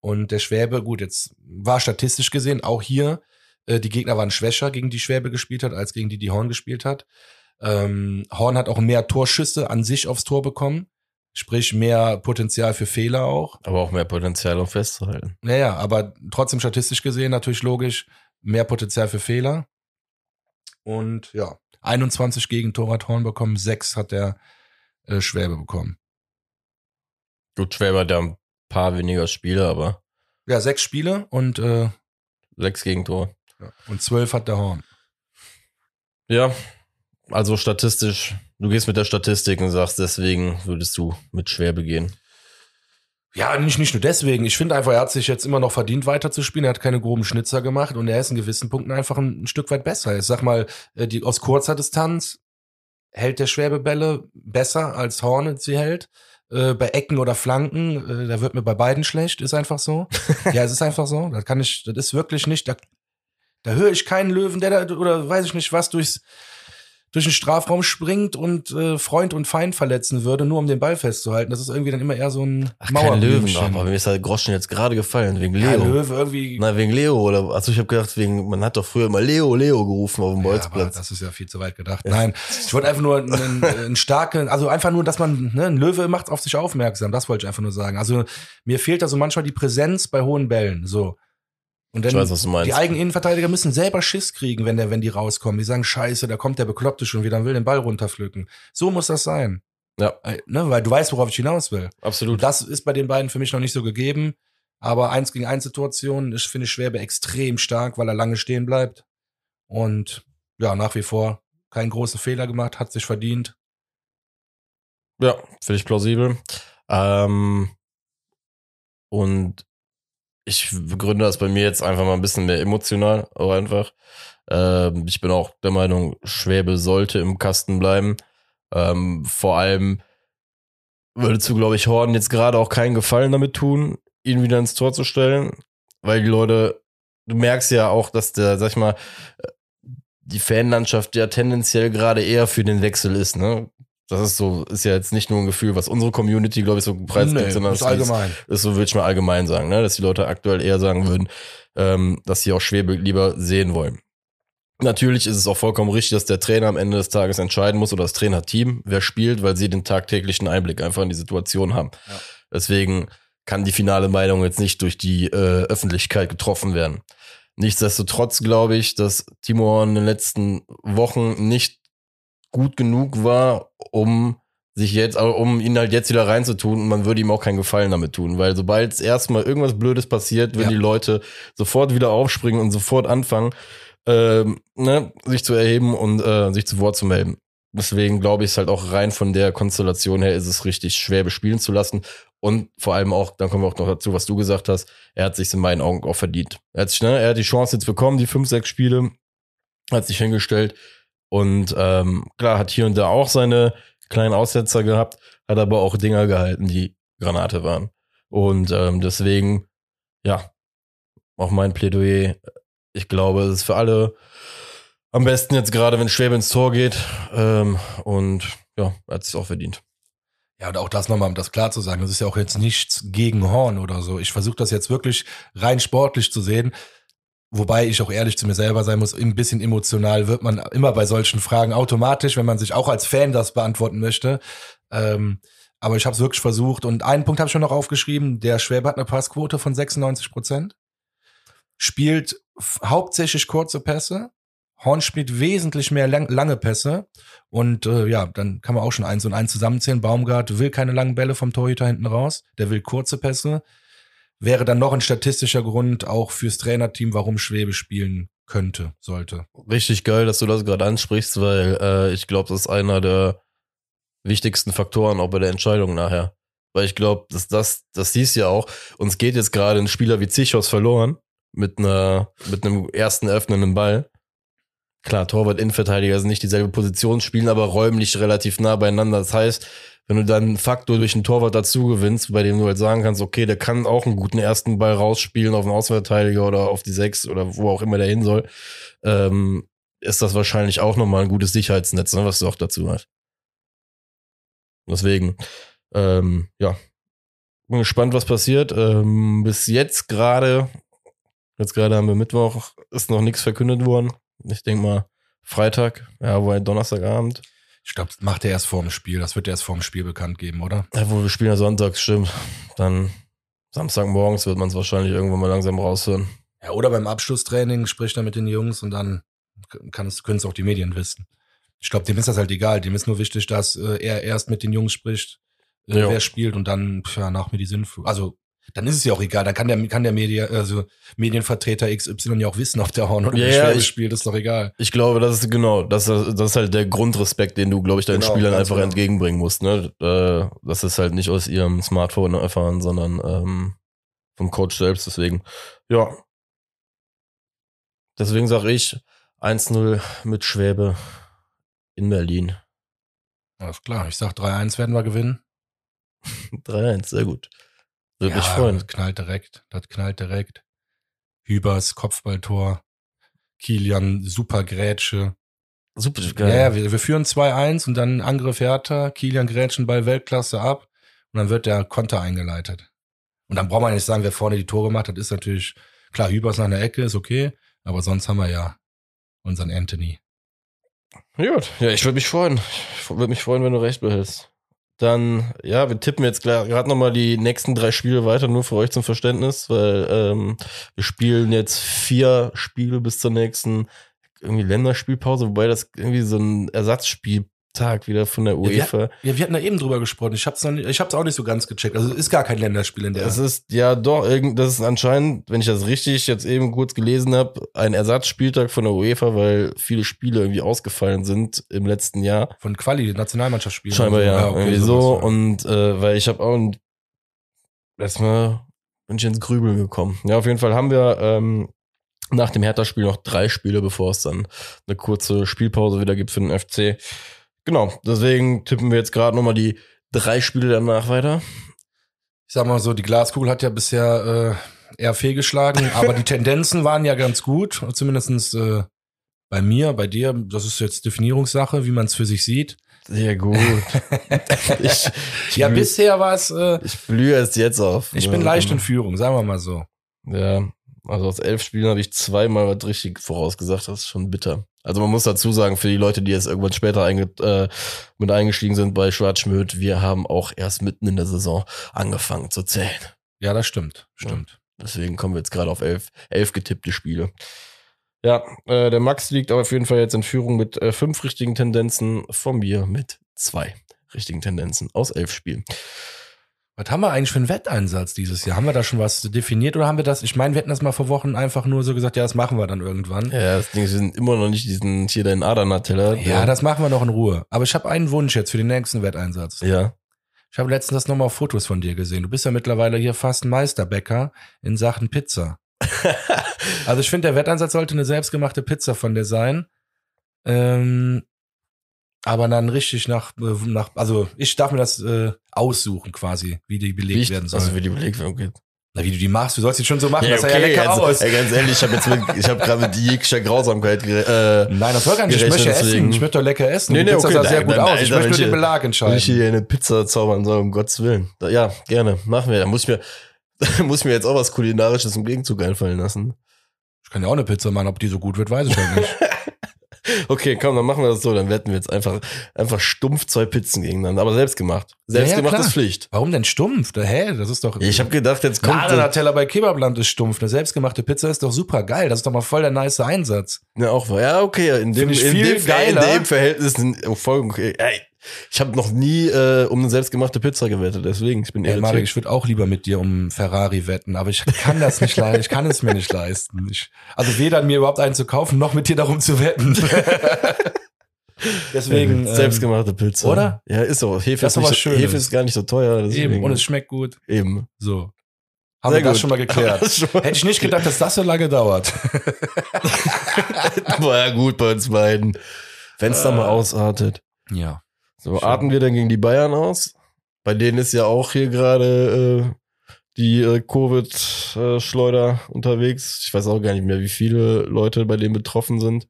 Und der Schwäbe, gut, jetzt war statistisch gesehen auch hier, äh, die Gegner waren schwächer, gegen die Schwäbe gespielt hat, als gegen die die Horn gespielt hat. Ähm, Horn hat auch mehr Torschüsse an sich aufs Tor bekommen. Sprich, mehr Potenzial für Fehler auch. Aber auch mehr Potenzial, um festzuhalten. Naja, aber trotzdem statistisch gesehen natürlich logisch, mehr Potenzial für Fehler. Und ja, 21 Gegentore hat Horn bekommen, 6 hat der äh, Schwäbe bekommen. Gut, Schwäbe hat ja ein paar weniger Spiele, aber. Ja, sechs Spiele und äh, sechs Gegentore. Ja. Und zwölf hat der Horn. Ja, also statistisch, du gehst mit der Statistik und sagst, deswegen würdest du mit Schwäbe gehen. Ja, nicht, nicht nur deswegen. Ich finde einfach, er hat sich jetzt immer noch verdient, weiterzuspielen. Er hat keine groben Schnitzer gemacht und er ist in gewissen Punkten einfach ein, ein Stück weit besser. Ich sag mal, äh, die, aus kurzer Distanz hält der Schwäbebälle besser als Hornet sie hält. Äh, bei Ecken oder Flanken, äh, da wird mir bei beiden schlecht, ist einfach so. (laughs) ja, es ist einfach so. Das kann ich, das ist wirklich nicht, da, da höre ich keinen Löwen, der da, oder weiß ich nicht was, durchs, durch den Strafraum springt und äh, Freund und Feind verletzen würde, nur um den Ball festzuhalten. Das ist irgendwie dann immer eher so ein Ach, kein Löwen, aber mir ist halt Groschen jetzt gerade gefallen, wegen Leo. Ja, Löwe irgendwie. Na, wegen Leo, oder, also ich habe gedacht, wegen, man hat doch früher immer Leo, Leo gerufen auf dem Bolzplatz. Ja, das ist ja viel zu weit gedacht. Nein, ich wollte einfach nur einen, einen starken, also einfach nur, dass man, ne, ein Löwe macht auf sich aufmerksam, das wollte ich einfach nur sagen. Also mir fehlt da so manchmal die Präsenz bei hohen Bällen, so. Und dann weiß, die eigenen Innenverteidiger müssen selber Schiss kriegen, wenn der, wenn die rauskommen. Die sagen, scheiße, da kommt der Bekloppte schon wieder und will den Ball runterpflücken. So muss das sein. Ja. Ne, weil du weißt, worauf ich hinaus will. Absolut. das ist bei den beiden für mich noch nicht so gegeben. Aber eins gegen eins Situationen ist, finde ich, Schwerbe extrem stark, weil er lange stehen bleibt. Und ja, nach wie vor keinen großen Fehler gemacht, hat sich verdient. Ja, finde ich plausibel. Ähm, und ich begründe das bei mir jetzt einfach mal ein bisschen mehr emotional, auch einfach. Ähm, ich bin auch der Meinung, Schwäbe sollte im Kasten bleiben. Ähm, vor allem würdest du, glaube ich, Horn jetzt gerade auch keinen Gefallen damit tun, ihn wieder ins Tor zu stellen, weil die Leute, du merkst ja auch, dass der, sag ich mal, die Fanlandschaft ja tendenziell gerade eher für den Wechsel ist, ne? Das ist so, ist ja jetzt nicht nur ein Gefühl, was unsere Community, glaube ich, so preisgibt, nee, sondern ist allgemein. Ist, so, würde ich mal allgemein sagen, ne? dass die Leute aktuell eher sagen würden, ähm, dass sie auch Schwebe lieber sehen wollen. Natürlich ist es auch vollkommen richtig, dass der Trainer am Ende des Tages entscheiden muss oder das Trainerteam, wer spielt, weil sie den tagtäglichen Einblick einfach in die Situation haben. Ja. Deswegen kann die finale Meinung jetzt nicht durch die äh, Öffentlichkeit getroffen werden. Nichtsdestotrotz glaube ich, dass Timor in den letzten Wochen nicht gut genug war, um sich jetzt, um ihn halt jetzt wieder reinzutun und man würde ihm auch keinen Gefallen damit tun, weil sobald es erstmal irgendwas Blödes passiert, würden ja. die Leute sofort wieder aufspringen und sofort anfangen, äh, ne, sich zu erheben und äh, sich zu Wort zu melden. Deswegen glaube ich es halt auch rein von der Konstellation her ist es richtig schwer bespielen zu lassen und vor allem auch, dann kommen wir auch noch dazu, was du gesagt hast, er hat sich in meinen Augen auch verdient. Er hat, sich, ne, er hat die Chance jetzt bekommen, die fünf, sechs Spiele, hat sich hingestellt, und ähm, klar, hat hier und da auch seine kleinen Aussetzer gehabt, hat aber auch Dinger gehalten, die Granate waren. Und ähm, deswegen, ja, auch mein Plädoyer, ich glaube, es ist für alle Am besten jetzt gerade, wenn Schwäbe ins Tor geht. Ähm, und ja, er hat es auch verdient. Ja, und auch das nochmal, um das klar zu sagen, das ist ja auch jetzt nichts gegen Horn oder so. Ich versuche das jetzt wirklich rein sportlich zu sehen. Wobei ich auch ehrlich zu mir selber sein muss, ein bisschen emotional wird man immer bei solchen Fragen automatisch, wenn man sich auch als Fan das beantworten möchte. Ähm, aber ich habe es wirklich versucht und einen Punkt habe ich schon noch aufgeschrieben. Der Schwäbe hat eine Passquote von 96 Prozent, spielt hauptsächlich kurze Pässe. Horn spielt wesentlich mehr lang lange Pässe und äh, ja, dann kann man auch schon eins und eins zusammenzählen. Baumgart will keine langen Bälle vom Torhüter hinten raus, der will kurze Pässe wäre dann noch ein statistischer Grund auch fürs Trainerteam, warum Schwebe spielen könnte, sollte. Richtig geil, dass du das gerade ansprichst, weil äh, ich glaube, das ist einer der wichtigsten Faktoren auch bei der Entscheidung nachher. Weil ich glaube, dass das, das siehst ja auch, uns geht jetzt gerade ein Spieler wie Zichos verloren mit einer, mit einem ersten öffnenden Ball. Klar, Torwart, Innenverteidiger sind nicht dieselbe Position, spielen aber räumlich relativ nah beieinander. Das heißt, wenn du dann Faktor durch einen Torwart dazu gewinnst, bei dem du halt sagen kannst, okay, der kann auch einen guten ersten Ball rausspielen auf den Außenverteidiger oder auf die Sechs oder wo auch immer der hin soll, ähm, ist das wahrscheinlich auch nochmal ein gutes Sicherheitsnetz, ne, was du auch dazu hast. Deswegen, ähm, ja, bin gespannt, was passiert. Ähm, bis jetzt gerade, jetzt gerade haben wir Mittwoch, ist noch nichts verkündet worden. Ich denke mal Freitag, ja, wohl Donnerstagabend. Ich glaube, das macht er erst vor dem Spiel. Das wird er erst vor dem Spiel bekannt geben, oder? Ja, wo wir spielen ja sonntags, stimmt. Dann Samstagmorgens wird man es wahrscheinlich irgendwann mal langsam raushören. Ja, oder beim Abschlusstraining spricht er mit den Jungs und dann können es auch die Medien wissen. Ich glaube, dem ist das halt egal. Dem ist nur wichtig, dass äh, er erst mit den Jungs spricht, äh, wer spielt und dann ja, nach mir die Sinnflut. Also dann ist es ja auch egal. Dann kann der, kann der Media, also Medienvertreter XY ja auch wissen, ob der Horn oder Ja, ich- spielt, ist doch egal. Ich glaube, das ist genau, das, ist- das ist halt der Grundrespekt, den du, glaube ich, deinen Genau, Spielern einfach genau. entgegenbringen musst. Ne? Äh, das ist halt nicht aus ihrem Smartphone erfahren, sondern ähm, vom Coach selbst. Deswegen, ja. Deswegen sage ich 1-0 mit Schwäbe in Berlin. Alles klar. Ich sag 3-1 werden wir gewinnen. (laughs) 3-1, sehr gut. Würde mich Ja, freuen. Das knallt direkt. Das knallt direkt. Hübers, Kopfballtor. Kilian, super Grätsche. Super Ja, geil. ja, wir, wir führen 2-1 und dann Angriff Hertha, Kilian Grätschen Ball Weltklasse ab und dann wird der Konter eingeleitet. Und dann braucht man nicht sagen, wer vorne die Tore macht, das ist natürlich, klar, Hübers nach einer Ecke ist okay, aber sonst haben wir ja unseren Anthony. Gut, ja, ich würde mich freuen. Ich würde mich freuen, wenn du recht behältst. Dann, ja, wir tippen jetzt gerade nochmal die nächsten drei Spiele weiter, nur für euch zum Verständnis, weil ähm, wir spielen jetzt vier Spiele bis zur nächsten irgendwie Länderspielpause, wobei das irgendwie so ein Ersatzspieltag wieder von der Ja, UEFA. Ja, wir hatten da eben drüber gesprochen. Ich hab's, noch nicht, ich hab's auch nicht so ganz gecheckt. Also es ist gar kein Länderspiel in der. Es ist ja doch, das ist anscheinend, wenn ich das richtig jetzt eben kurz gelesen habe, ein Ersatzspieltag von der UEFA, weil viele Spiele irgendwie ausgefallen sind im letzten Jahr. von Quali, Nationalmannschaftsspielen. Scheinbar so. ja, okay, irgendwie so. ja. Und äh, weil ich habe auch ein, erstmal bin ich ins Grübeln gekommen. Ja, auf jeden Fall haben wir ähm, nach dem Hertha-Spiel noch drei Spiele, bevor es dann eine kurze Spielpause wieder gibt für den FC. Genau, deswegen tippen wir jetzt gerade nochmal die drei Spiele danach weiter. ich sag mal so, die Glaskugel hat ja bisher äh, eher fehlgeschlagen, aber die (laughs) Tendenzen waren ja ganz gut, zumindestens äh, bei mir, bei dir. Das ist jetzt Definierungssache, wie man es für sich sieht. Sehr gut. (laughs) ich, ich, Ja, blüh- bisher war es, äh, ich blühe erst jetzt auf. ich bin leicht in Führung, sagen wir mal so. Ja, also aus elf Spielen habe ich zweimal was richtig vorausgesagt. Das ist schon bitter. Also man muss dazu sagen, für die Leute, die jetzt irgendwann später einge äh, mit eingestiegen sind bei Schwarzschmidt, wir haben auch erst mitten in der Saison angefangen zu zählen. Ja, das stimmt, stimmt. Deswegen kommen wir jetzt gerade auf elf, elf getippte Spiele. Ja, äh, der Max liegt aber auf jeden Fall jetzt in Führung mit äh, fünf richtigen Tendenzen, von mir mit zwei richtigen Tendenzen aus elf Spielen. Was haben wir eigentlich für einen Wetteinsatz dieses Jahr? Haben wir da schon was definiert oder haben wir das? Ich meine, wir hätten das mal vor Wochen einfach nur so gesagt, ja, das machen wir dann irgendwann. Ja, das Ding, wir sind immer noch nicht diesen hier deinen Adana-Teller. Ja, das machen wir noch in Ruhe. Aber ich habe einen Wunsch jetzt für den nächsten Wetteinsatz. Ja. Ich habe letztens das nochmal auf Fotos von dir gesehen. Du bist ja mittlerweile hier fast ein Meisterbäcker in Sachen Pizza. (laughs) Also ich finde, der Wetteinsatz sollte eine selbstgemachte Pizza von dir sein. Ähm, aber dann richtig nach, äh, nach, also ich darf mir das äh, aussuchen quasi, wie die belegt Wie werden soll. also wie die Belegwirkung geht. Na, wie du die machst, du sollst die schon so machen, Ja, dass er ja lecker also, aus. ey, ganz ehrlich, ich habe jetzt mit, ich habe gerade mit jeglicher Grausamkeit äh, Nein, das soll gar nicht. Ich möchte deswegen. essen. Ich möchte doch lecker essen. Nee, Die nee, Pizza okay, sah sehr nein, gut nein, aus. nein, Ich möchte nur den Belag Will ich entscheiden. hier eine Pizza zaubern soll, um Gottes Willen. Da, ja, gerne, machen wir. Da muss ich mir, da (laughs) muss ich mir jetzt auch was Kulinarisches im Gegenzug einfallen lassen. Ich kann ja auch eine Pizza machen, ob die so gut wird, weiß ich halt nicht. (laughs) Okay, komm, dann machen wir das so. Dann wetten wir jetzt einfach, einfach stumpf zwei Pizzen gegeneinander. Aber selbst gemacht. Selbst Ja, ja, gemacht klar. ist Pflicht. Warum denn stumpf? Da, hä, das ist doch. Ich habe gedacht, jetzt kommt. Teller bei Kebabland ist stumpf. Eine selbstgemachte Pizza ist doch super geil. Das ist doch mal voll der nice Einsatz. Ja, auch. Ja, okay. In dem, in, dem, Ver- in geiler. dem Verhältnis sind oh, voll okay. Ey, ich habe noch nie äh, um eine selbstgemachte Pizza gewettet, deswegen ich bin Marek, irritiert. ich würde auch lieber mit dir um Ferrari wetten, aber ich kann das nicht leisten. Ich kann es mir nicht leisten. Ich, also weder mir überhaupt einen zu kaufen, noch mit dir darum zu wetten. (laughs) Deswegen. ähm, selbstgemachte Pizza. oder? Ja, ist so. Hefe Das ist, nicht so, Schönes. Hefe ist gar nicht so teuer. Deswegen. Eben. Und es schmeckt gut. eben. So. Haben Sehr wir das gut. schon mal geklärt. Das (laughs) schon mal- Hätte ich nicht gedacht, dass das so lange dauert. (laughs) War ja gut bei uns beiden. Wenn es dann mal Äh. ausartet. Ja. So, Schön. arten wir dann gegen die Bayern aus? Bei denen ist ja auch hier gerade äh, die äh, Covid-Schleuder unterwegs. Ich weiß auch gar nicht mehr, wie viele Leute bei denen betroffen sind.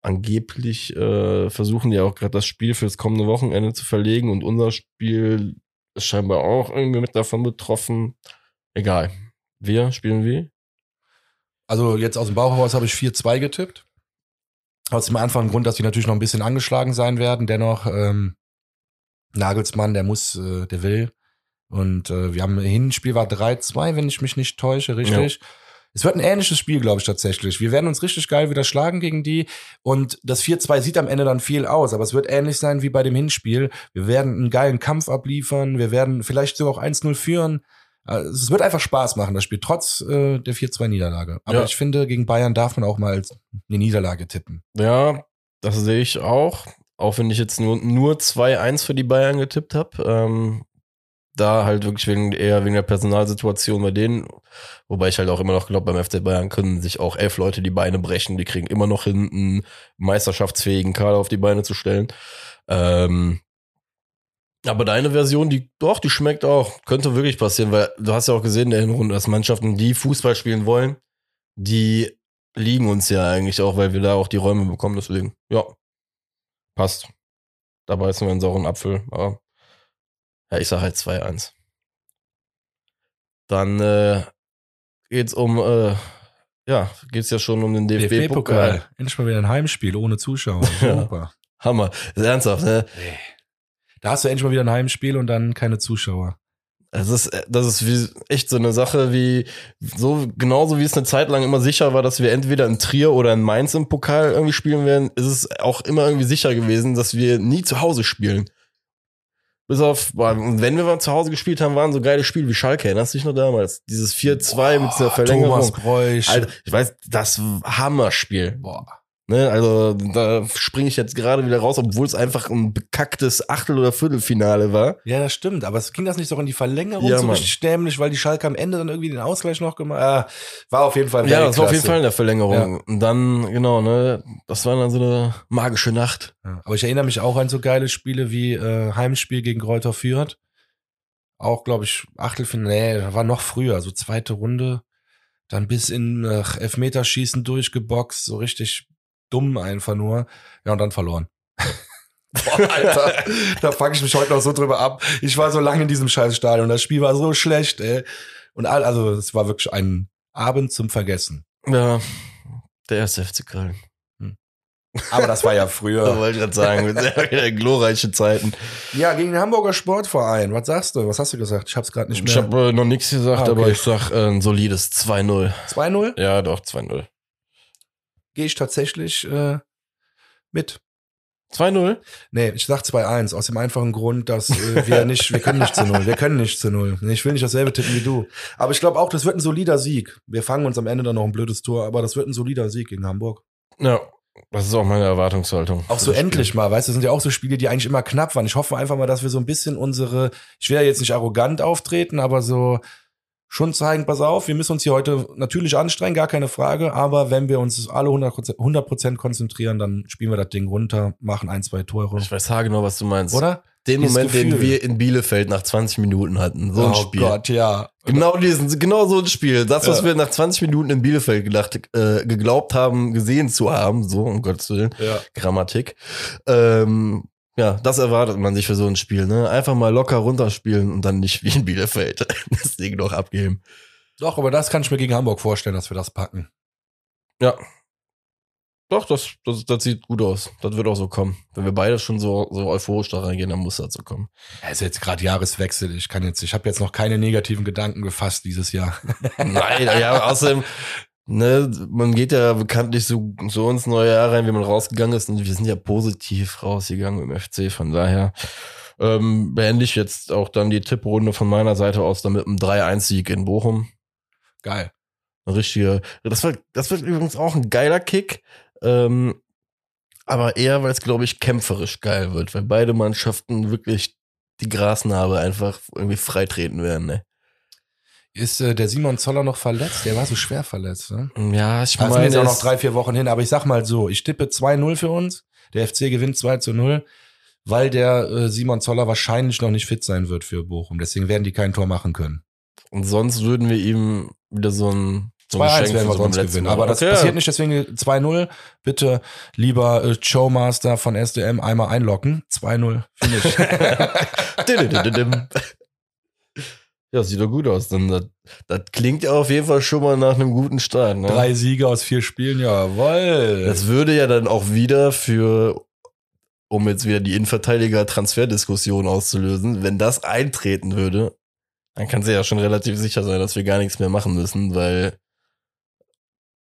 Angeblich äh, versuchen die auch gerade das Spiel fürs kommende Wochenende zu verlegen und unser Spiel ist scheinbar auch irgendwie mit davon betroffen. Egal. Wir spielen wie? Also jetzt aus dem Bauch heraus habe ich 4-2 getippt. Aus dem einfachen Grund, dass die natürlich noch ein bisschen angeschlagen sein werden. Dennoch, ähm, Nagelsmann, der muss, äh, der will. Und äh, wir haben Hinspiel war 3-2, wenn ich mich nicht täusche, richtig. Es wird ein ähnliches Spiel, glaube ich, tatsächlich. Wir werden uns richtig geil wieder schlagen gegen die. Und das 4-2 sieht am Ende dann viel aus, aber es wird ähnlich sein wie bei dem Hinspiel. Wir werden einen geilen Kampf abliefern. Wir werden vielleicht sogar auch 1-0 führen. Also Es wird einfach Spaß machen, das Spiel, trotz äh, der 4-2-Niederlage. Aber Ja. ich finde, gegen Bayern darf man auch mal eine Niederlage tippen. Ja, das sehe ich auch. Auch wenn ich jetzt nur, nur 2-1 für die Bayern getippt habe. Ähm, da halt wirklich wegen, eher wegen der Personalsituation bei denen. Wobei ich halt auch immer noch glaube, beim FC Bayern können sich auch elf Leute die Beine brechen. Die kriegen immer noch hin, einen meisterschaftsfähigen Kader auf die Beine zu stellen. Ähm, aber deine Version, die doch, die schmeckt auch. Könnte wirklich passieren, weil du hast ja auch gesehen in der Hinrunde, dass Mannschaften, die Fußball spielen wollen, die liegen uns ja eigentlich auch, weil wir da auch die Räume bekommen. Deswegen, ja, passt. Da beißen wir einen sauren Apfel. Aber ja, ich sag halt 2-1. Dann äh, geht's um, äh, ja, geht's ja schon um den DFB-Pokal. Endlich mal wieder ein Heimspiel ohne Zuschauer. (laughs) Super. Hammer. Ist ernsthaft, ne? Da hast du endlich mal wieder ein Heimspiel und dann keine Zuschauer. Das ist, das ist wie, echt so eine Sache wie, so, genauso wie es eine Zeit lang immer sicher war, dass wir entweder in Trier oder in Mainz im Pokal irgendwie spielen werden, ist es auch immer irgendwie sicher gewesen, dass wir nie zu Hause spielen. Bis auf, und wenn wir mal zu Hause gespielt haben, waren so geile Spiele wie Schalke, erinnerst du dich noch damals? Dieses 4-2 mit dieser Verlängerung. Thomas Bräuch. Alter, ich weiß, das Hammerspiel. Boah. Ne, also da springe ich jetzt gerade wieder raus, obwohl es einfach ein bekacktes Achtel- oder Viertelfinale war. Ja, das stimmt. Aber es ging das nicht so in die Verlängerung Ja, so Mann. richtig dämlich, weil die Schalke am Ende dann irgendwie den Ausgleich noch gemacht ah, War auf jeden Fall Ja, das war auf jeden. Fall in der Verlängerung. Und dann, genau, ne, das war dann so eine magische Nacht. Ja, aber ich erinnere mich auch an so geile Spiele wie äh, Heimspiel gegen Kräuter Fürth. Auch, glaube ich, Achtelfinale, nee, war noch früher, so zweite Runde. Dann bis in äh, Elfmeterschießen durchgeboxt, so richtig dumm einfach nur. Ja, und dann verloren. (laughs) Boah, Alter, (laughs) da fange ich mich heute noch so drüber ab. Ich war so lange in diesem Scheißstadion. Das Spiel war so schlecht, ey. Und all, also, es war wirklich ein Abend zum Vergessen. Ja, der erste FC Köln. Aber das war ja (laughs) Da früher. wollte ich gerade sagen, sehr wieder glorreiche Zeiten. Ja, gegen den Hamburger Sportverein. Was sagst du? Was hast du gesagt? Ich hab's gerade nicht Ich mehr. habe äh, noch nichts gesagt, Ah, okay. aber ich sag äh, ein solides 2-0. 2-0 Ja, doch, 2-0. Gehe ich tatsächlich äh, mit. 2-0? Nee, ich sag 2-1 aus dem einfachen Grund, dass äh, wir nicht, wir können nicht zu null. Wir können nicht zu null. Ich will nicht dasselbe tippen wie du. Aber ich glaube auch, das wird ein solider Sieg. Wir fangen uns am Ende dann noch ein blödes Tor, aber das wird ein solider Sieg gegen Hamburg. Ja, das ist auch meine Erwartungshaltung. Auch so endlich mal, weißt du, das sind ja auch so Spiele, die eigentlich immer knapp waren. Ich hoffe einfach mal, dass wir so ein bisschen unsere, ich will ja jetzt nicht arrogant auftreten, aber so schon zeigen, pass auf, wir müssen uns hier heute natürlich anstrengen, gar keine Frage, aber wenn wir uns alle 100%, 100 konzentrieren, dann spielen wir das Ding runter, machen ein, zwei Tore. Ich weiß haargenau, was du meinst. Oder? den Dieses Moment, den Gefühl. wir in Bielefeld nach 20 Minuten hatten. So ein oh Spiel. Gott, ja. Genau diesen, genau so ein Spiel. Das, was Ja. wir nach 20 Minuten in Bielefeld gedacht, äh, geglaubt haben, gesehen zu haben, so, um Gottes Willen, Ja. Grammatik. Ähm, ja, das erwartet man sich für so ein Spiel, ne? Einfach mal locker runterspielen und dann nicht wie in Bielefeld (laughs) das Ding noch abgeben. Doch, aber das kann ich mir gegen Hamburg vorstellen, dass wir das packen. Ja. Doch, das, das, das sieht gut aus. Das wird auch so kommen. Wenn wir beide schon so, so euphorisch da reingehen, dann muss das so kommen. Es ist jetzt gerade Jahreswechsel. Ich kann jetzt, ich habe jetzt noch keine negativen Gedanken gefasst dieses Jahr. Nein, ja, außerdem, (laughs) ne, man geht ja bekanntlich so, so ins neue Jahr rein, wie man rausgegangen ist. Und wir sind ja positiv rausgegangen im FC. Von daher ähm, beende ich jetzt auch dann die Tipprunde von meiner Seite aus, dann mit einem 3-1-Sieg in Bochum. Geil. Ein richtiger, das wird, das wird übrigens auch ein geiler Kick. Ähm, aber eher, weil es, glaube ich, kämpferisch geil wird, weil beide Mannschaften wirklich die Grasnarbe einfach irgendwie freitreten werden, ne? Ist äh, der Simon Zoller noch verletzt? Der war so schwer verletzt, ne? Ja, ich Also meine, jetzt auch noch drei, vier Wochen hin, aber ich sag mal so, ich tippe 2-0 für uns. Der FC gewinnt 2 zu 0, weil der äh, Simon Zoller wahrscheinlich noch nicht fit sein wird für Bochum. Deswegen werden die kein Tor machen können. Und sonst würden wir ihm wieder so ein, so ein 2-1 Geschenk werden wir sonst gewinnen. Mal. Aber das Okay. passiert nicht, deswegen 2-0. Bitte, lieber äh, Showmaster von SDM, einmal einloggen. 2-0 Finish. (laughs) (laughs) Didididim. Ja, sieht doch gut aus. Dann, das, das klingt ja auf jeden Fall schon mal nach einem guten Start. Ne? Drei Siege aus vier Spielen, jawoll. Das würde ja dann auch wieder für, um jetzt wieder die Innenverteidiger-Transferdiskussion auszulösen, wenn das eintreten würde, dann kann sie ja schon relativ sicher sein, dass wir gar nichts mehr machen müssen, weil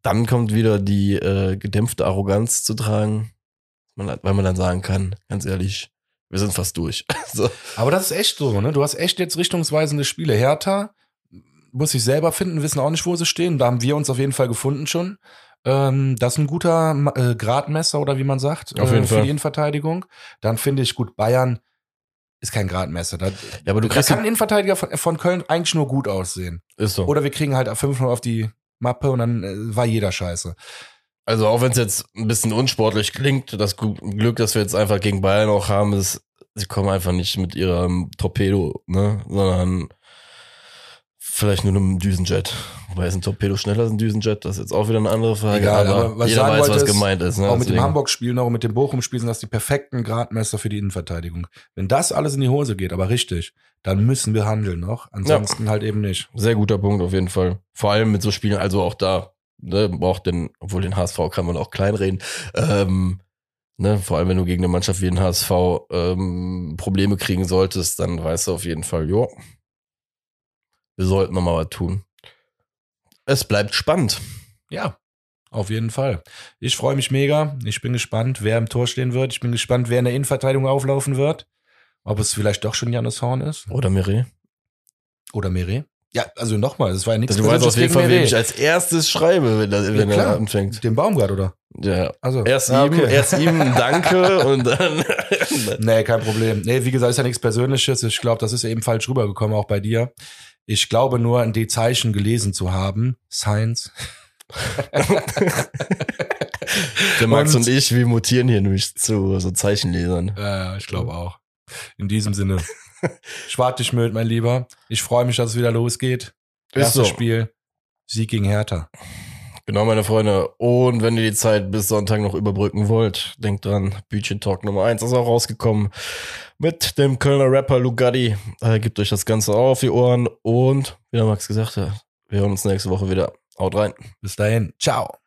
dann kommt wieder die äh, gedämpfte Arroganz zu tragen, weil man dann sagen kann, ganz ehrlich, wir sind fast durch. (laughs) so. Aber das ist echt so, ne? Du hast echt jetzt richtungsweisende Spiele. Hertha muss sich selber finden, wissen auch nicht, wo sie stehen. Da haben wir uns auf jeden Fall gefunden schon. Ähm, das ist ein guter äh, Gradmesser oder wie man sagt, Auf jeden äh, für Fall. die Innenverteidigung. Dann finde ich gut, Bayern ist kein Gradmesser. Da, Ja, aber du da kann ein Innenverteidiger von, von Köln eigentlich nur gut aussehen. ist so. Oder wir kriegen halt 5-0 auf die Mappe und dann äh, war jeder scheiße. Also auch wenn es jetzt ein bisschen unsportlich klingt, das Glück, das wir jetzt einfach gegen Bayern auch haben, ist, sie kommen einfach nicht mit ihrem Torpedo, ne, sondern vielleicht nur einem Düsenjet. Wobei ist ein Torpedo schneller als ein Düsenjet, das ist jetzt auch wieder eine andere Frage. Egal, aber, aber was jeder weiß, was ist, gemeint ist. Ne? auch mit dem Deswegen- Hamburg-Spiel noch mit dem Bochum-Spiel sind das die perfekten Gradmesser für die Innenverteidigung. Wenn das alles in die Hose geht, aber richtig, dann müssen wir handeln noch. Ansonsten halt eben nicht. Sehr guter Punkt auf jeden Fall. Vor allem mit so Spielen, also auch da, ne, braucht den, obwohl den HSV kann man auch kleinreden, ähm, ne, vor allem wenn du gegen eine Mannschaft wie den HSV ähm, Probleme kriegen solltest, dann weißt du auf jeden Fall, jo, wir sollten noch mal was tun. Es bleibt spannend. Ja, auf jeden Fall. Ich freue mich mega. Ich bin gespannt, wer im Tor stehen wird. Ich bin gespannt, wer in der Innenverteidigung auflaufen wird. Ob es vielleicht doch schon Janus Horn ist Oder Miri? oder Meret. Ja, also nochmal, es war ja nichts Du weißt auf jeden Fall, Meret. ich als erstes schreibe, wenn, das, wenn klar. er anfängt. Den Baumgart, oder? Ja. Also, Erst ah, ihm, okay. erst ihm ein (laughs) Danke und dann. (laughs) Nee, kein Problem. Nee, wie gesagt, ist ja nichts Persönliches. Ich glaube, das ist eben falsch rübergekommen, auch bei dir. Ich glaube nur, die Zeichen gelesen zu haben. Science. (laughs) Der Max Und- und, ich, wir mutieren hier nämlich zu so Zeichenlesern. Ja, ich glaube auch. In diesem Sinne. (laughs) Schwartigmüll, mein Lieber. Ich freue mich, dass es wieder losgeht. Ist Erstes so. Spiel. Sieg gegen Hertha. Genau, meine Freunde. Und wenn ihr die Zeit bis Sonntag noch überbrücken wollt, denkt dran, Bütchen Talk Nummer 1 ist auch rausgekommen. Mit dem Kölner Rapper Lugatti. Äh, gebt euch das Ganze auf die Ohren und, wie der Max gesagt hat, wir hören uns nächste Woche wieder. Haut rein. Bis dahin. Ciao.